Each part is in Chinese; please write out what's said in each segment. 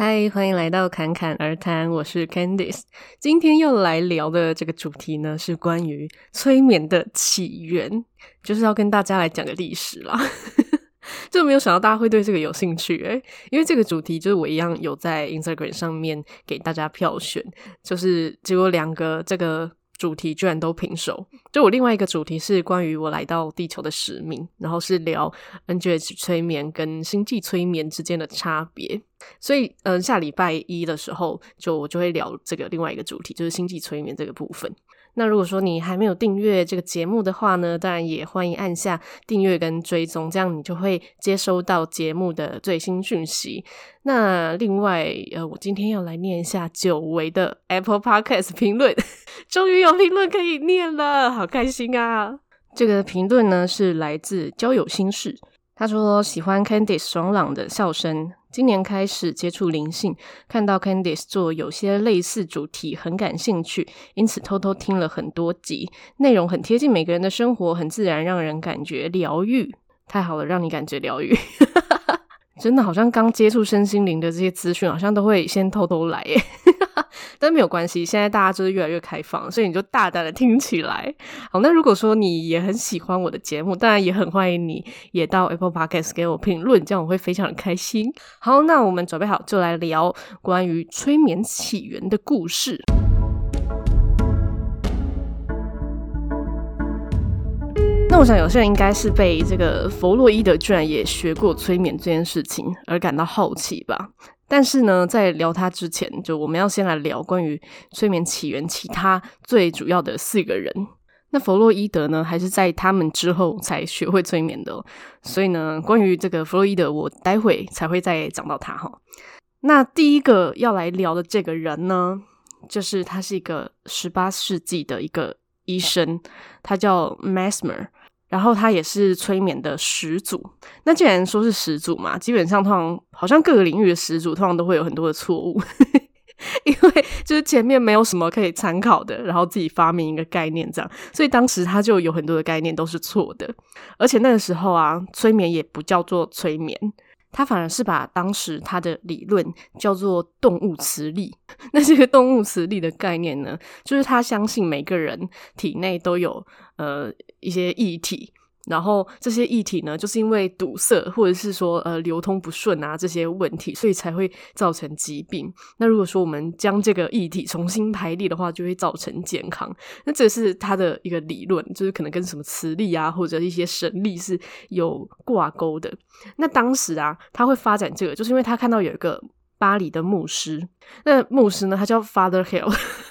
嗨，欢迎来到侃侃而谈，我是 Candice。今天要来聊的这个主题呢，是关于催眠的起源，就是要跟大家来讲个历史啦。就没有想到大家会对这个有兴趣诶，因为这个主题就是我一样有在 Instagram 上面给大家票选，就是结果两个这个。主题居然都平手，就我另外一个主题是关于我来到地球的使命，然后是聊 NGH 催眠跟星际催眠之间的差别，所以嗯、下礼拜一的时候就我就会聊这个另外一个主题，就是星际催眠这个部分。那如果说你还没有订阅这个节目的话呢，当然也欢迎按下订阅跟追踪，这样你就会接收到节目的最新讯息。那另外，呃，我今天要来念一下久违的 Apple Podcast 评论，终于有评论可以念了，好开心啊！这个评论呢是来自交友心事，他说喜欢 Candice 爽朗的笑声。今年开始接触灵性，看到 Candice 做有些类似主题，很感兴趣，因此偷偷听了很多集，内容很贴近每个人的生活，很自然，让人感觉疗愈。太好了，让你感觉疗愈，真的好像刚接触身心灵的这些资讯，好像都会先偷偷来耶。但没有关系，现在大家就是越来越开放，所以你就大胆的听起来。好，那如果说你也很喜欢我的节目，当然也很欢迎你也到 Apple Podcast 给我评论，这样我会非常的开心。好，那我们准备好就来聊关于催眠起源的故事。那我想有些人应该是被这个弗洛伊德居然也学过催眠这件事情而感到好奇吧。但是呢，在聊他之前，就我们要先来聊关于催眠起源，其他最主要的四个人。那弗洛伊德呢，还是在他们之后才学会催眠的。所以呢，关于这个弗洛伊德，我待会才会再讲到他哈。那第一个要来聊的这个人呢，就是他是一个十八世纪的一个医生，他叫 Mesmer。然后他也是催眠的始祖。那既然说是始祖嘛，基本上通常好像各个领域的始祖通常都会有很多的错误，因为就是前面没有什么可以参考的，然后自己发明一个概念这样，所以当时他就有很多的概念都是错的。而且那个时候啊，催眠也不叫做催眠。他反而是把当时他的理论叫做动物磁力。那这个动物磁力的概念呢，就是他相信每个人体内都有呃一些异体。然后这些液体呢，就是因为堵塞或者是说呃流通不顺啊这些问题，所以才会造成疾病。那如果说我们将这个液体重新排列的话，就会造成健康。那这是他的一个理论，就是可能跟什么磁力啊或者一些神力是有挂钩的。那当时啊，他会发展这个，就是因为他看到有一个巴黎的牧师，那牧师呢，他叫 Father Hill。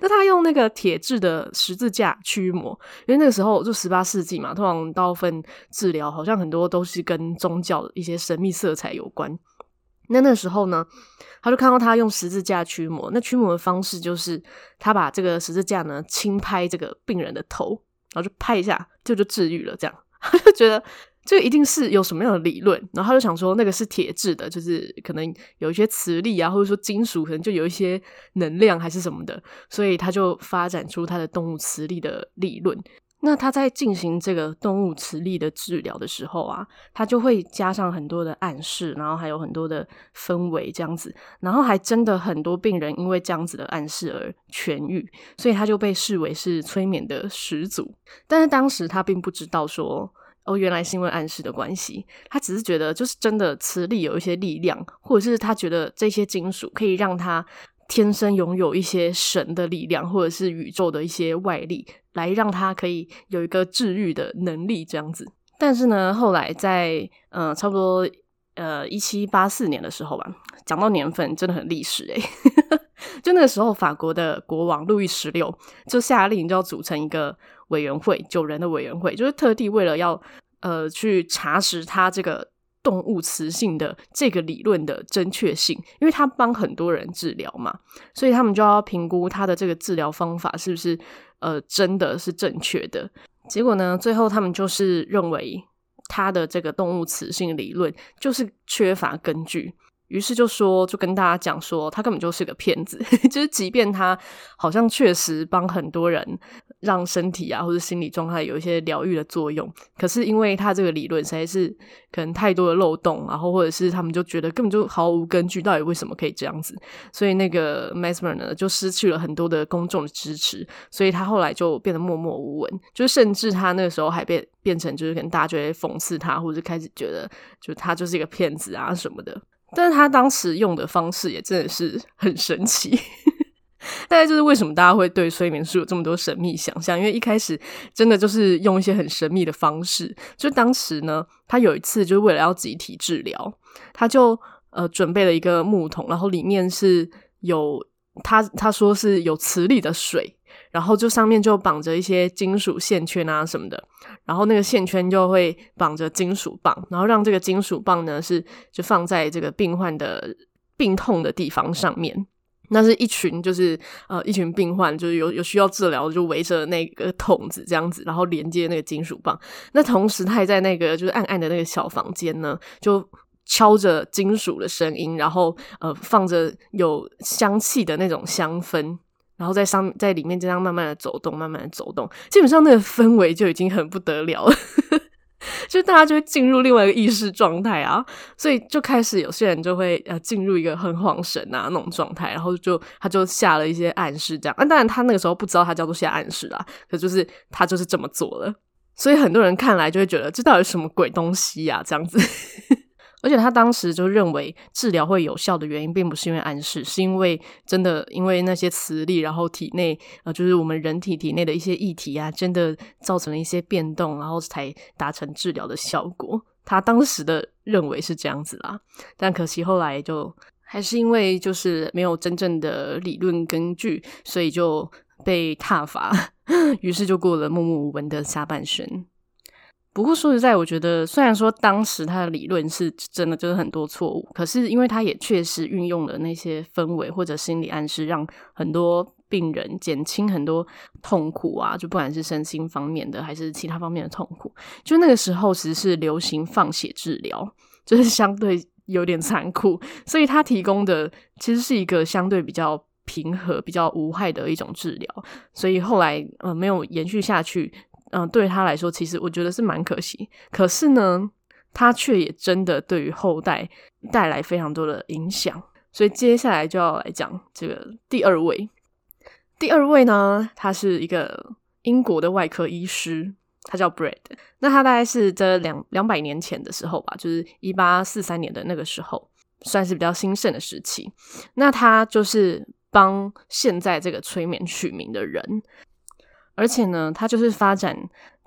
那他用那个铁质的十字架驱魔，因为那个时候就十八世纪嘛，通常大部分治疗好像很多都是跟宗教的一些神秘色彩有关。那那时候呢，他就看到他用十字架驱魔，那驱魔的方式就是他把这个十字架呢轻拍这个病人的头，然后就拍一下，就就治愈了，这样 他就觉得。这个一定是有什么样的理论，然后他就想说那个是铁质的，就是可能有一些磁力啊，或者说金属可能就有一些能量还是什么的，所以他就发展出他的动物磁力的理论。那他在进行这个动物磁力的治疗的时候啊，他就会加上很多的暗示，然后还有很多的氛围这样子，然后还真的很多病人因为这样子的暗示而痊愈，所以他就被视为是催眠的始祖。但是当时他并不知道说。哦，原来是因为暗示的关系，他只是觉得就是真的磁力有一些力量，或者是他觉得这些金属可以让他天生拥有一些神的力量，或者是宇宙的一些外力，来让他可以有一个治愈的能力这样子。但是呢，后来在呃差不多呃一七八四年的时候吧，讲到年份真的很历史诶。就那个时候，法国的国王路易十六就下令就要组成一个。委员会九人的委员会，就是特地为了要呃去查实他这个动物磁性的这个理论的正确性，因为他帮很多人治疗嘛，所以他们就要评估他的这个治疗方法是不是呃真的是正确的。结果呢，最后他们就是认为他的这个动物磁性理论就是缺乏根据。于是就说，就跟大家讲说，他根本就是个骗子。就是即便他好像确实帮很多人让身体啊或者心理状态有一些疗愈的作用。可是因为他这个理论实在是可能太多的漏洞，然后或者是他们就觉得根本就毫无根据，到底为什么可以这样子？所以那个 Mesmer 呢就失去了很多的公众的支持，所以他后来就变得默默无闻，就甚至他那个时候还变变成就是可能大家就会讽刺他，或者开始觉得就他就是一个骗子啊什么的。但是他当时用的方式也真的是很神奇。大概就是为什么大家会对催眠术有这么多神秘想象，因为一开始真的就是用一些很神秘的方式。就当时呢，他有一次就是为了要集体治疗，他就呃准备了一个木桶，然后里面是有他他说是有磁力的水，然后就上面就绑着一些金属线圈啊什么的，然后那个线圈就会绑着金属棒，然后让这个金属棒呢是就放在这个病患的病痛的地方上面。那是一群，就是呃，一群病患，就是有有需要治疗，就围着那个桶子这样子，然后连接那个金属棒。那同时，他也在那个就是暗暗的那个小房间呢，就敲着金属的声音，然后呃，放着有香气的那种香氛，然后在上在里面这样慢慢的走动，慢慢的走动。基本上那个氛围就已经很不得了了。就大家就会进入另外一个意识状态啊，所以就开始有些人就会呃进入一个很恍神啊那种状态，然后就他就下了一些暗示这样，啊当然他那个时候不知道他叫做下暗示啊，可就是他就是这么做了，所以很多人看来就会觉得这到底什么鬼东西呀、啊、这样子。而且他当时就认为治疗会有效的原因，并不是因为暗示，是因为真的因为那些磁力，然后体内呃，就是我们人体体内的一些液体啊，真的造成了一些变动，然后才达成治疗的效果。他当时的认为是这样子啦，但可惜后来就还是因为就是没有真正的理论根据，所以就被踏伐，于是就过了默默无闻的下半生。不过说实在，我觉得虽然说当时他的理论是真的就是很多错误，可是因为他也确实运用了那些氛围或者心理暗示，让很多病人减轻很多痛苦啊，就不管是身心方面的还是其他方面的痛苦。就那个时候其实是流行放血治疗，就是相对有点残酷，所以他提供的其实是一个相对比较平和、比较无害的一种治疗，所以后来呃没有延续下去。嗯，对他来说，其实我觉得是蛮可惜。可是呢，他却也真的对于后代带来非常多的影响。所以接下来就要来讲这个第二位。第二位呢，他是一个英国的外科医师，他叫 Brad。那他大概是这两两百年前的时候吧，就是一八四三年的那个时候，算是比较兴盛的时期。那他就是帮现在这个催眠取名的人。而且呢，他就是发展，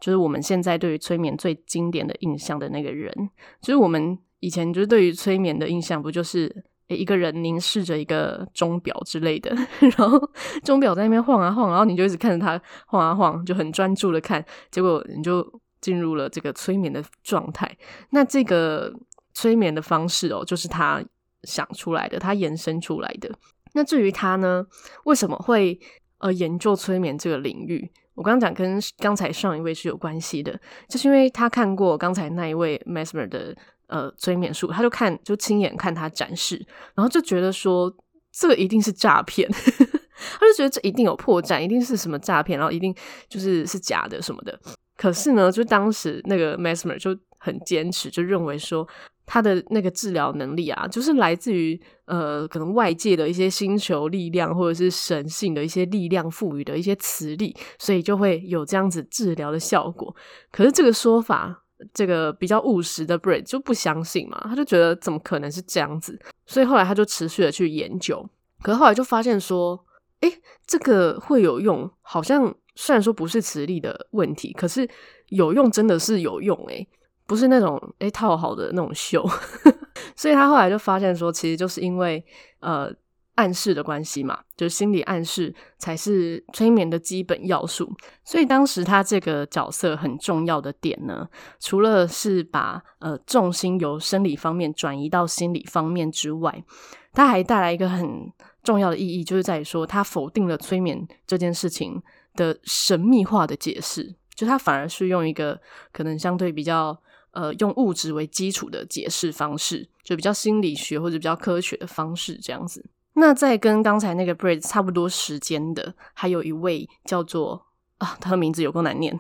就是我们现在对于催眠最经典的印象的那个人。就是我们以前就是对于催眠的印象，不就是一个人凝视着一个钟表之类的，然后钟表在那边晃啊晃，然后你就一直看着它晃啊晃，就很专注的看，结果你就进入了这个催眠的状态。那这个催眠的方式哦，就是他想出来的，他延伸出来的。那至于他呢，为什么会？呃，研究催眠这个领域，我刚刚讲跟刚才上一位是有关系的，就是因为他看过刚才那一位 Mesmer 的呃催眠术，他就看就亲眼看他展示，然后就觉得说这个一定是诈骗，他就觉得这一定有破绽，一定是什么诈骗，然后一定就是是假的什么的。可是呢，就当时那个 Mesmer 就很坚持，就认为说。他的那个治疗能力啊，就是来自于呃，可能外界的一些星球力量，或者是神性的一些力量赋予的一些磁力，所以就会有这样子治疗的效果。可是这个说法，这个比较务实的 Bridge 就不相信嘛，他就觉得怎么可能是这样子？所以后来他就持续的去研究，可是后来就发现说，诶，这个会有用，好像虽然说不是磁力的问题，可是有用真的是有用诶。不是那种诶套好的那种秀，所以他后来就发现说，其实就是因为呃暗示的关系嘛，就是心理暗示才是催眠的基本要素。所以当时他这个角色很重要的点呢，除了是把呃重心由生理方面转移到心理方面之外，他还带来一个很重要的意义，就是在于说他否定了催眠这件事情的神秘化的解释，就他反而是用一个可能相对比较。呃，用物质为基础的解释方式，就比较心理学或者比较科学的方式这样子。那在跟刚才那个 Braid 差不多时间的，还有一位叫做啊，他的名字有够难念，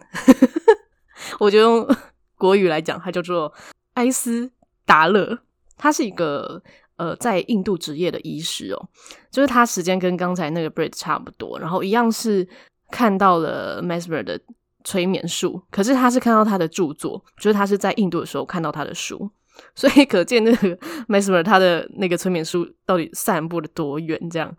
我就用 国语来讲，他叫做埃斯达勒，他是一个呃在印度职业的医师哦，就是他时间跟刚才那个 Brett 差不多，然后一样是看到了 Mesmer 的催眠术，可是他是看到他的著作，就是他是在印度的时候看到他的书。所以可见那个 Mesmer 他的那个催眠术到底散布了多远？这样，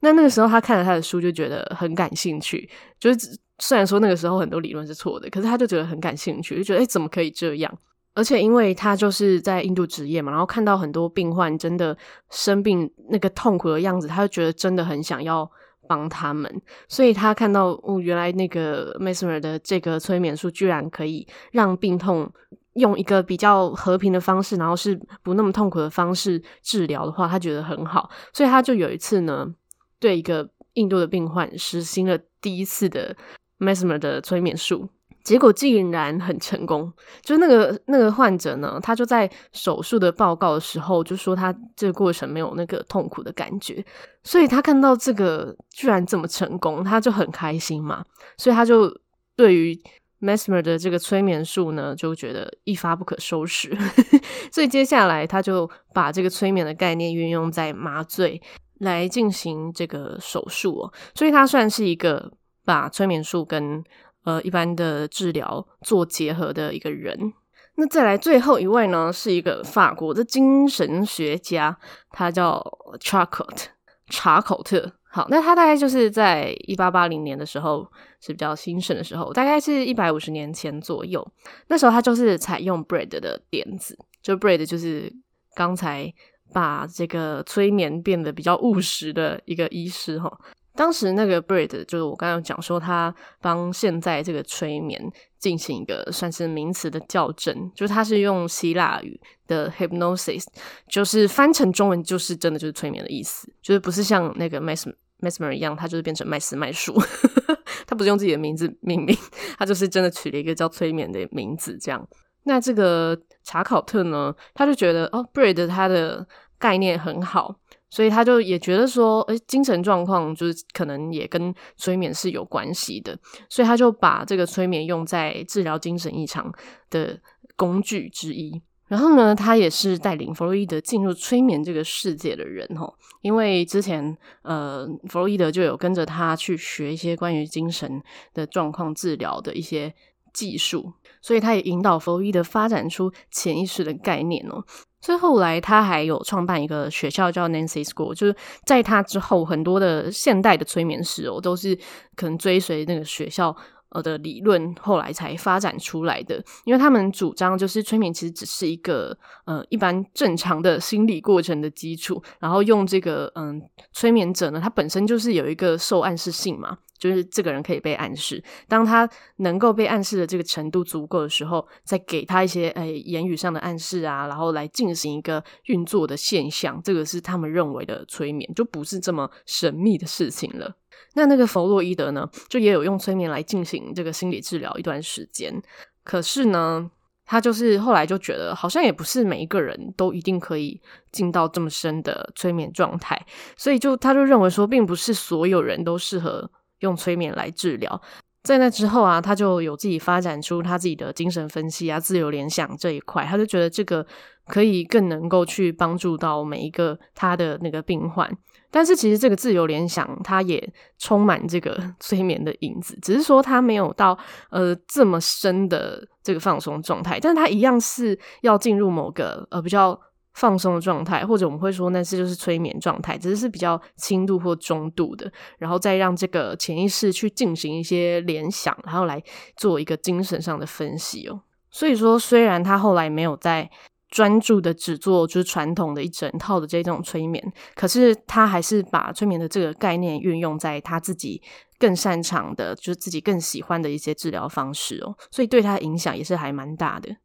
那那个时候他看了他的书就觉得很感兴趣。就是虽然说那个时候很多理论是错的，可是他就觉得很感兴趣，就觉得诶、欸、怎么可以这样？而且因为他就是在印度执业嘛，然后看到很多病患真的生病那个痛苦的样子，他就觉得真的很想要帮他们。所以他看到哦，原来那个 Mesmer 的这个催眠术居然可以让病痛。用一个比较和平的方式，然后是不那么痛苦的方式治疗的话，他觉得很好，所以他就有一次呢，对一个印度的病患实行了第一次的 Mesmer 的催眠术，结果竟然很成功。就是那个那个患者呢，他就在手术的报告的时候就说他这个过程没有那个痛苦的感觉，所以他看到这个居然这么成功，他就很开心嘛，所以他就对于。Mesmer 的这个催眠术呢，就觉得一发不可收拾，所以接下来他就把这个催眠的概念运用在麻醉来进行这个手术哦，所以他算是一个把催眠术跟呃一般的治疗做结合的一个人。那再来最后一位呢，是一个法国的精神学家，他叫 Charcot 查考特。好，那他大概就是在一八八零年的时候是比较兴盛的时候，大概是一百五十年前左右。那时候他就是采用 Brett 的点子，就 Brett 就是刚才把这个催眠变得比较务实的一个医师哈。当时那个 Brett 就是我刚刚讲说，他帮现在这个催眠进行一个算是名词的校正，就是他是用希腊语的 hypnosis，就是翻成中文就是真的就是催眠的意思，就是不是像那个 Mesmer Mesmer 一样，他就是变成麦斯麦树，他不是用自己的名字命名，他就是真的取了一个叫催眠的名字这样。那这个查考特呢，他就觉得哦，Brett 他的概念很好。所以他就也觉得说，诶，精神状况就是可能也跟催眠是有关系的，所以他就把这个催眠用在治疗精神异常的工具之一。然后呢，他也是带领弗洛伊德进入催眠这个世界的人齁，因为之前呃，弗洛伊德就有跟着他去学一些关于精神的状况治疗的一些技术，所以他也引导弗洛伊德发展出潜意识的概念哦。所以后来他还有创办一个学校叫 Nancy School，就是在他之后，很多的现代的催眠师哦，都是可能追随那个学校呃的理论，后来才发展出来的。因为他们主张就是催眠其实只是一个呃一般正常的心理过程的基础，然后用这个嗯催眠者呢，他本身就是有一个受暗示性嘛。就是这个人可以被暗示，当他能够被暗示的这个程度足够的时候，再给他一些诶、言语上的暗示啊，然后来进行一个运作的现象，这个是他们认为的催眠，就不是这么神秘的事情了。那那个弗洛伊德呢，就也有用催眠来进行这个心理治疗一段时间，可是呢，他就是后来就觉得好像也不是每一个人都一定可以进到这么深的催眠状态，所以就他就认为说，并不是所有人都适合。用催眠来治疗，在那之后啊，他就有自己发展出他自己的精神分析啊、自由联想这一块，他就觉得这个可以更能够去帮助到每一个他的那个病患。但是其实这个自由联想，它也充满这个 催眠的影子，只是说它没有到呃这么深的这个放松状态，但是它一样是要进入某个呃比较。放松的状态，或者我们会说那是就是催眠状态，只是是比较轻度或中度的，然后再让这个潜意识去进行一些联想，然后来做一个精神上的分析哦。所以说，虽然他后来没有在专注的只做就是传统的一整套的这种催眠，可是他还是把催眠的这个概念运用在他自己更擅长的，就是自己更喜欢的一些治疗方式哦。所以对他的影响也是还蛮大的。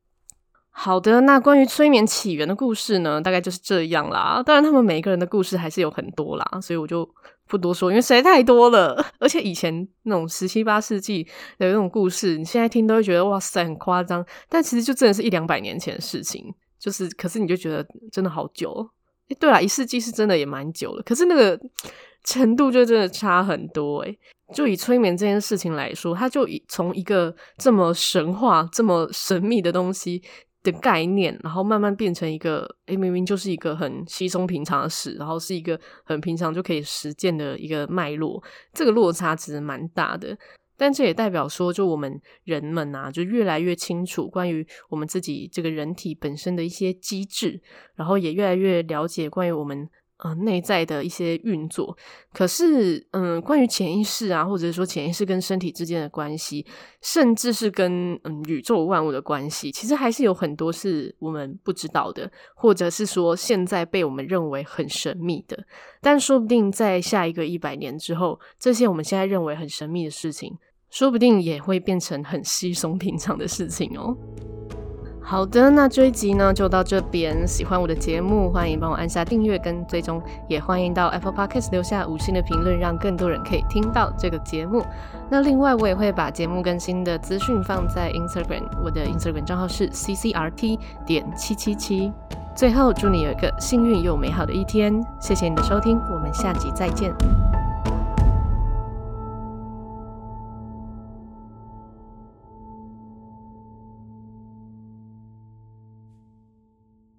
好的，那关于催眠起源的故事呢，大概就是这样啦。当然，他们每一个人的故事还是有很多啦，所以我就不多说，因为实在太多了。而且以前那种十七八世纪的那种故事，你现在听都会觉得哇塞很夸张，但其实就真的是一两百年前的事情。就是，可是你就觉得真的好久。诶，对啦，一世纪是真的也蛮久了，可是那个程度就真的差很多诶。就以催眠这件事情来说，它就以从一个这么神话、这么神秘的东西的概念，然后慢慢变成一个，诶，明明就是一个很稀松平常的事，然后是一个很平常就可以实践的一个脉络，这个落差其实蛮大的。但这也代表说，就我们人们啊，就越来越清楚关于我们自己这个人体本身的一些机制，然后也越来越了解关于我们。呃，内在的一些运作，可是，嗯，关于潜意识啊，或者是说潜意识跟身体之间的关系，甚至是跟嗯宇宙万物的关系，其实还是有很多是我们不知道的，或者是说现在被我们认为很神秘的。但说不定在下一个一百年之后，这些我们现在认为很神秘的事情，说不定也会变成很稀松平常的事情哦。好的，那这一集呢就到这边。喜欢我的节目，欢迎帮我按下订阅跟追踪，也欢迎到 Apple Podcast 留下五星的评论，让更多人可以听到这个节目。那另外，我也会把节目更新的资讯放在 Instagram，我的 Instagram 账号是 ccrt 点七七七。最后，祝你有一个幸运又美好的一天。谢谢你的收听，我们下集再见。